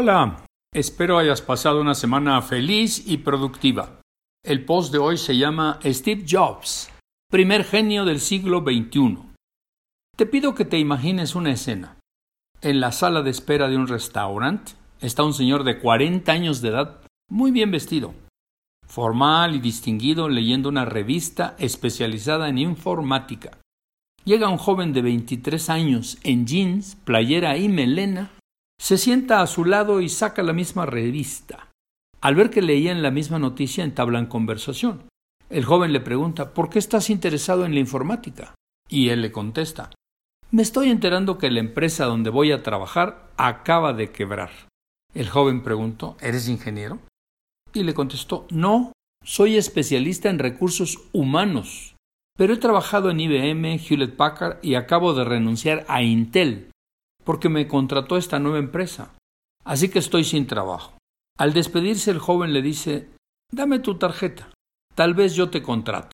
Hola, espero hayas pasado una semana feliz y productiva. El post de hoy se llama Steve Jobs, primer genio del siglo XXI. Te pido que te imagines una escena. En la sala de espera de un restaurante está un señor de 40 años de edad, muy bien vestido, formal y distinguido leyendo una revista especializada en informática. Llega un joven de 23 años en jeans, playera y melena, se sienta a su lado y saca la misma revista. Al ver que leían la misma noticia entablan conversación. El joven le pregunta ¿Por qué estás interesado en la informática? Y él le contesta Me estoy enterando que la empresa donde voy a trabajar acaba de quebrar. El joven preguntó ¿Eres ingeniero? Y le contestó No, soy especialista en recursos humanos pero he trabajado en IBM, Hewlett Packard y acabo de renunciar a Intel porque me contrató esta nueva empresa. Así que estoy sin trabajo. Al despedirse el joven le dice Dame tu tarjeta. Tal vez yo te contrato.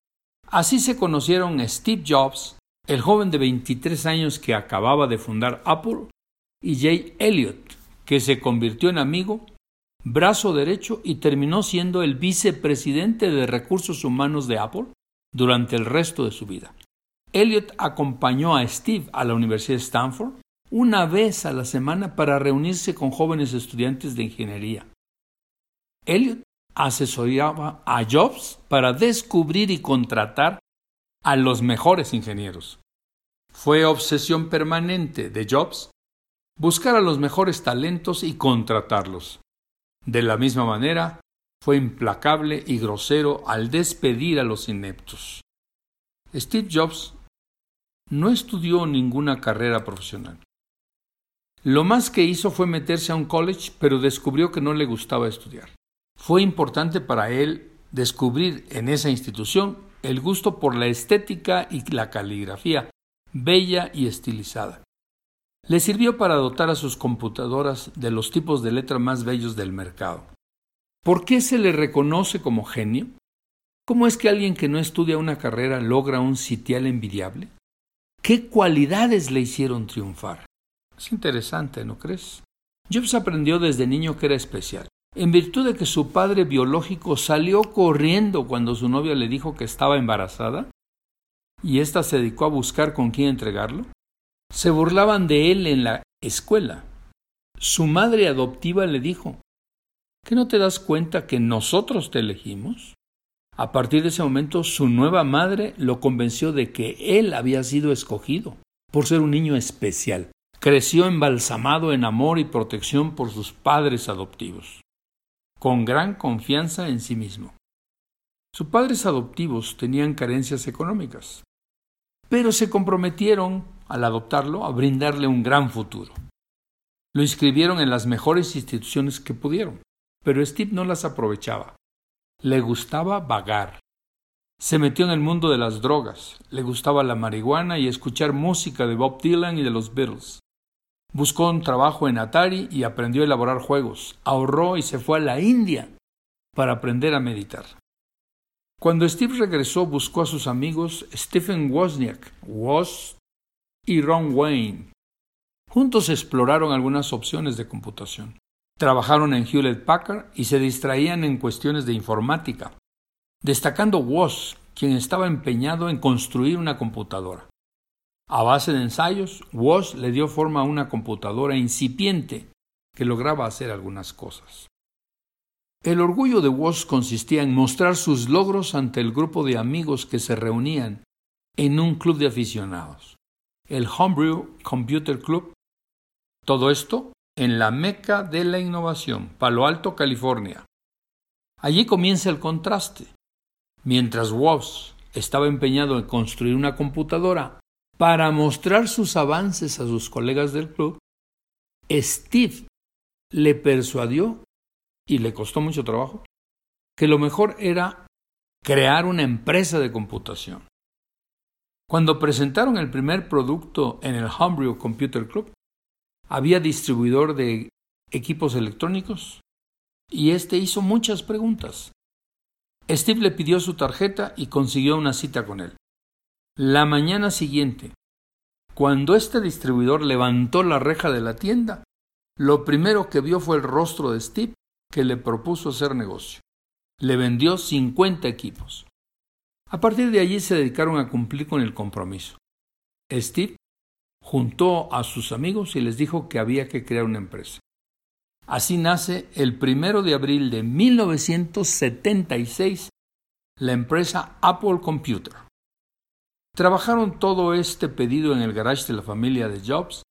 Así se conocieron Steve Jobs, el joven de 23 años que acababa de fundar Apple, y Jay Elliott, que se convirtió en amigo, brazo derecho y terminó siendo el vicepresidente de recursos humanos de Apple durante el resto de su vida. Elliot acompañó a Steve a la Universidad de Stanford una vez a la semana para reunirse con jóvenes estudiantes de ingeniería. Elliot asesoraba a Jobs para descubrir y contratar a los mejores ingenieros. Fue obsesión permanente de Jobs buscar a los mejores talentos y contratarlos. De la misma manera, fue implacable y grosero al despedir a los ineptos. Steve Jobs no estudió ninguna carrera profesional. Lo más que hizo fue meterse a un college, pero descubrió que no le gustaba estudiar. Fue importante para él descubrir en esa institución el gusto por la estética y la caligrafía, bella y estilizada. Le sirvió para dotar a sus computadoras de los tipos de letra más bellos del mercado. ¿Por qué se le reconoce como genio? ¿Cómo es que alguien que no estudia una carrera logra un sitial envidiable? ¿Qué cualidades le hicieron triunfar? Es interesante, ¿no crees? Jobs aprendió desde niño que era especial. En virtud de que su padre biológico salió corriendo cuando su novia le dijo que estaba embarazada, y ésta se dedicó a buscar con quién entregarlo, se burlaban de él en la escuela. Su madre adoptiva le dijo ¿Que no te das cuenta que nosotros te elegimos? A partir de ese momento su nueva madre lo convenció de que él había sido escogido por ser un niño especial. Creció embalsamado en amor y protección por sus padres adoptivos, con gran confianza en sí mismo. Sus padres adoptivos tenían carencias económicas, pero se comprometieron, al adoptarlo, a brindarle un gran futuro. Lo inscribieron en las mejores instituciones que pudieron pero Steve no las aprovechaba. Le gustaba vagar. Se metió en el mundo de las drogas, le gustaba la marihuana y escuchar música de Bob Dylan y de los Beatles. Buscó un trabajo en Atari y aprendió a elaborar juegos. Ahorró y se fue a la India para aprender a meditar. Cuando Steve regresó, buscó a sus amigos Stephen Wozniak, Woz y Ron Wayne. Juntos exploraron algunas opciones de computación. Trabajaron en Hewlett Packard y se distraían en cuestiones de informática, destacando Woz, quien estaba empeñado en construir una computadora. A base de ensayos, Woz le dio forma a una computadora incipiente que lograba hacer algunas cosas. El orgullo de Woz consistía en mostrar sus logros ante el grupo de amigos que se reunían en un club de aficionados, el Homebrew Computer Club. Todo esto en la meca de la innovación, Palo Alto, California. Allí comienza el contraste. Mientras Woz estaba empeñado en construir una computadora para mostrar sus avances a sus colegas del club, Steve le persuadió, y le costó mucho trabajo, que lo mejor era crear una empresa de computación. Cuando presentaron el primer producto en el Homebrew Computer Club, había distribuidor de equipos electrónicos y éste hizo muchas preguntas. Steve le pidió su tarjeta y consiguió una cita con él. La mañana siguiente, cuando este distribuidor levantó la reja de la tienda, lo primero que vio fue el rostro de Steve, que le propuso hacer negocio. Le vendió 50 equipos. A partir de allí se dedicaron a cumplir con el compromiso. Steve juntó a sus amigos y les dijo que había que crear una empresa. Así nace el primero de abril de 1976 la empresa Apple Computer. Trabajaron todo este pedido en el garage de la familia de Jobs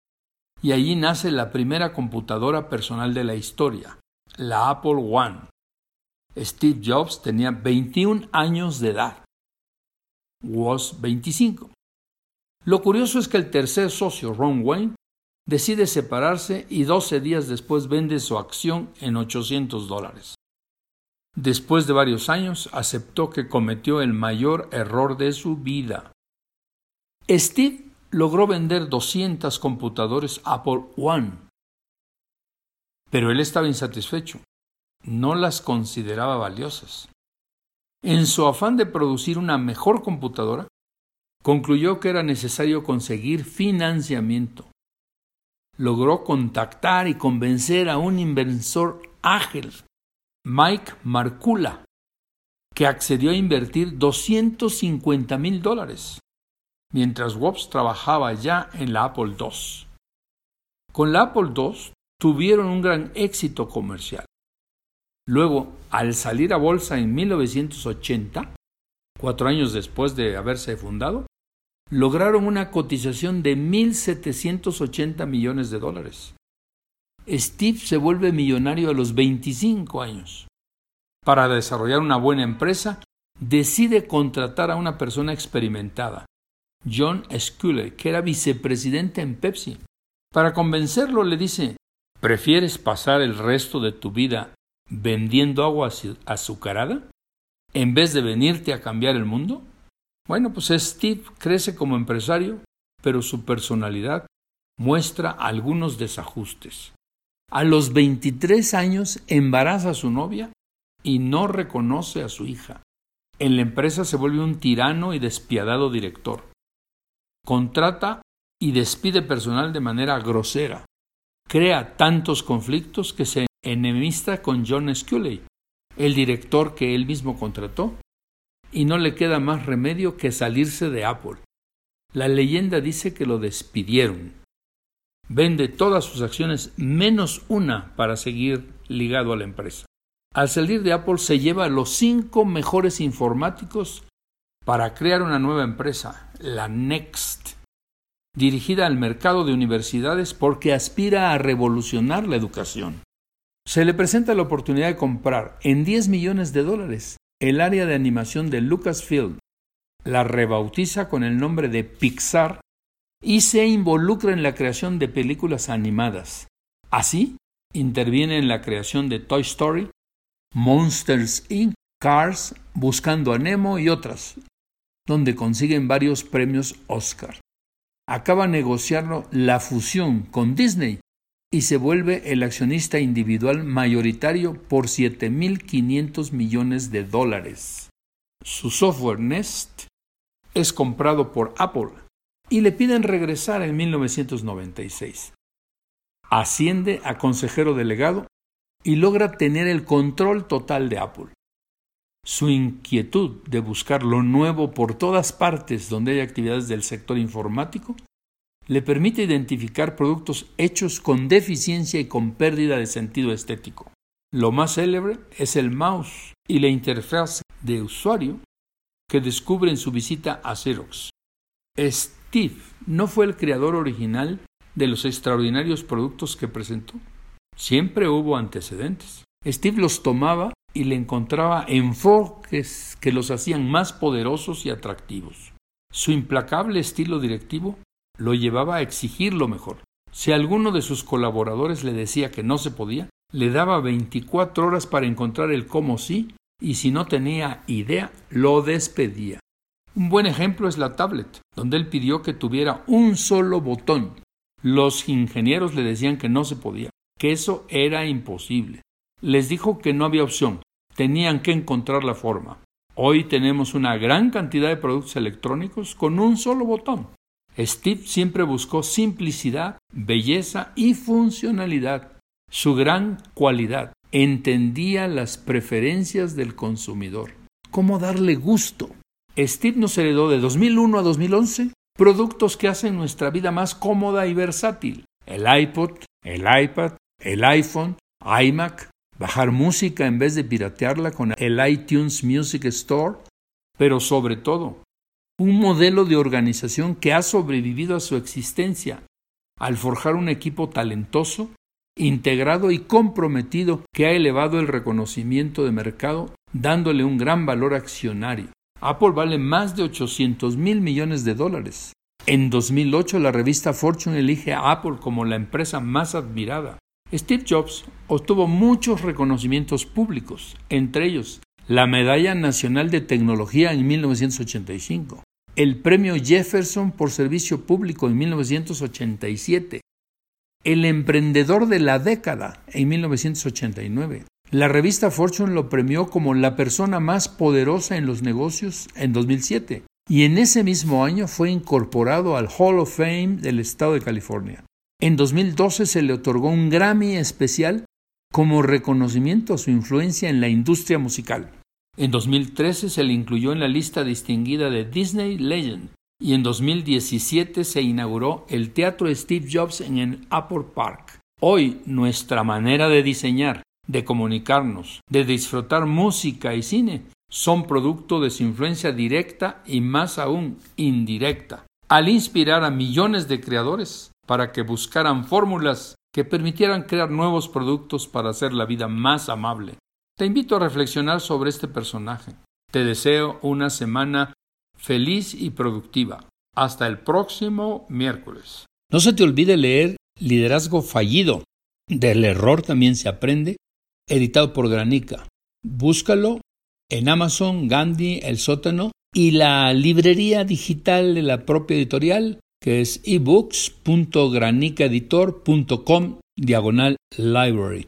y allí nace la primera computadora personal de la historia, la Apple One. Steve Jobs tenía 21 años de edad. Was 25. Lo curioso es que el tercer socio, Ron Wayne, decide separarse y 12 días después vende su acción en 800 dólares. Después de varios años, aceptó que cometió el mayor error de su vida. Steve logró vender 200 computadores Apple One, pero él estaba insatisfecho. No las consideraba valiosas. En su afán de producir una mejor computadora, concluyó que era necesario conseguir financiamiento. Logró contactar y convencer a un inversor ágil Mike Marcula, que accedió a invertir 250 mil dólares, mientras Wobbs trabajaba ya en la Apple II. Con la Apple II tuvieron un gran éxito comercial. Luego, al salir a bolsa en 1980, cuatro años después de haberse fundado, lograron una cotización de 1.780 millones de dólares. Steve se vuelve millonario a los 25 años. Para desarrollar una buena empresa, decide contratar a una persona experimentada, John Sculley, que era vicepresidente en Pepsi. Para convencerlo le dice, ¿prefieres pasar el resto de tu vida vendiendo agua azucarada en vez de venirte a cambiar el mundo? Bueno, pues Steve crece como empresario, pero su personalidad muestra algunos desajustes. A los 23 años embaraza a su novia y no reconoce a su hija. En la empresa se vuelve un tirano y despiadado director. Contrata y despide personal de manera grosera. Crea tantos conflictos que se enemista con John Sculley, el director que él mismo contrató, y no le queda más remedio que salirse de Apple. La leyenda dice que lo despidieron Vende todas sus acciones menos una para seguir ligado a la empresa. Al salir de Apple se lleva los cinco mejores informáticos para crear una nueva empresa, la Next, dirigida al mercado de universidades porque aspira a revolucionar la educación. Se le presenta la oportunidad de comprar en 10 millones de dólares el área de animación de Lucasfilm. La rebautiza con el nombre de Pixar y se involucra en la creación de películas animadas. Así, interviene en la creación de Toy Story, Monsters Inc., Cars, Buscando a Nemo y otras, donde consiguen varios premios Oscar. Acaba negociando la fusión con Disney y se vuelve el accionista individual mayoritario por 7.500 millones de dólares. Su software Nest es comprado por Apple y le piden regresar en 1996. Asciende a consejero delegado y logra tener el control total de Apple. Su inquietud de buscar lo nuevo por todas partes donde hay actividades del sector informático le permite identificar productos hechos con deficiencia y con pérdida de sentido estético. Lo más célebre es el mouse y la interfaz de usuario que descubre en su visita a Xerox. Steve no fue el creador original de los extraordinarios productos que presentó. Siempre hubo antecedentes. Steve los tomaba y le encontraba enfoques que los hacían más poderosos y atractivos. Su implacable estilo directivo lo llevaba a exigir lo mejor. Si alguno de sus colaboradores le decía que no se podía, le daba 24 horas para encontrar el cómo sí y si no tenía idea, lo despedía. Un buen ejemplo es la tablet, donde él pidió que tuviera un solo botón. Los ingenieros le decían que no se podía, que eso era imposible. Les dijo que no había opción, tenían que encontrar la forma. Hoy tenemos una gran cantidad de productos electrónicos con un solo botón. Steve siempre buscó simplicidad, belleza y funcionalidad. Su gran cualidad, entendía las preferencias del consumidor. ¿Cómo darle gusto? Steve nos heredó de 2001 a 2011 productos que hacen nuestra vida más cómoda y versátil. El iPod, el iPad, el iPhone, iMac, bajar música en vez de piratearla con el iTunes Music Store, pero sobre todo, un modelo de organización que ha sobrevivido a su existencia al forjar un equipo talentoso, integrado y comprometido que ha elevado el reconocimiento de mercado dándole un gran valor accionario. Apple vale más de 800 mil millones de dólares. En 2008 la revista Fortune elige a Apple como la empresa más admirada. Steve Jobs obtuvo muchos reconocimientos públicos, entre ellos la Medalla Nacional de Tecnología en 1985, el Premio Jefferson por Servicio Público en 1987, el Emprendedor de la Década en 1989. La revista Fortune lo premió como la persona más poderosa en los negocios en 2007 y en ese mismo año fue incorporado al Hall of Fame del Estado de California. En 2012 se le otorgó un Grammy especial como reconocimiento a su influencia en la industria musical. En 2013 se le incluyó en la lista distinguida de Disney Legend y en 2017 se inauguró el Teatro Steve Jobs en el Apple Park. Hoy nuestra manera de diseñar, de comunicarnos, de disfrutar música y cine son producto de su influencia directa y más aún indirecta, al inspirar a millones de creadores para que buscaran fórmulas que permitieran crear nuevos productos para hacer la vida más amable. Te invito a reflexionar sobre este personaje. Te deseo una semana feliz y productiva. Hasta el próximo miércoles. No se te olvide leer Liderazgo Fallido. Del error también se aprende, editado por Granica. Búscalo en Amazon, Gandhi, El Sótano y la librería digital de la propia editorial que es ebooks.granicaeditor.com diagonal library.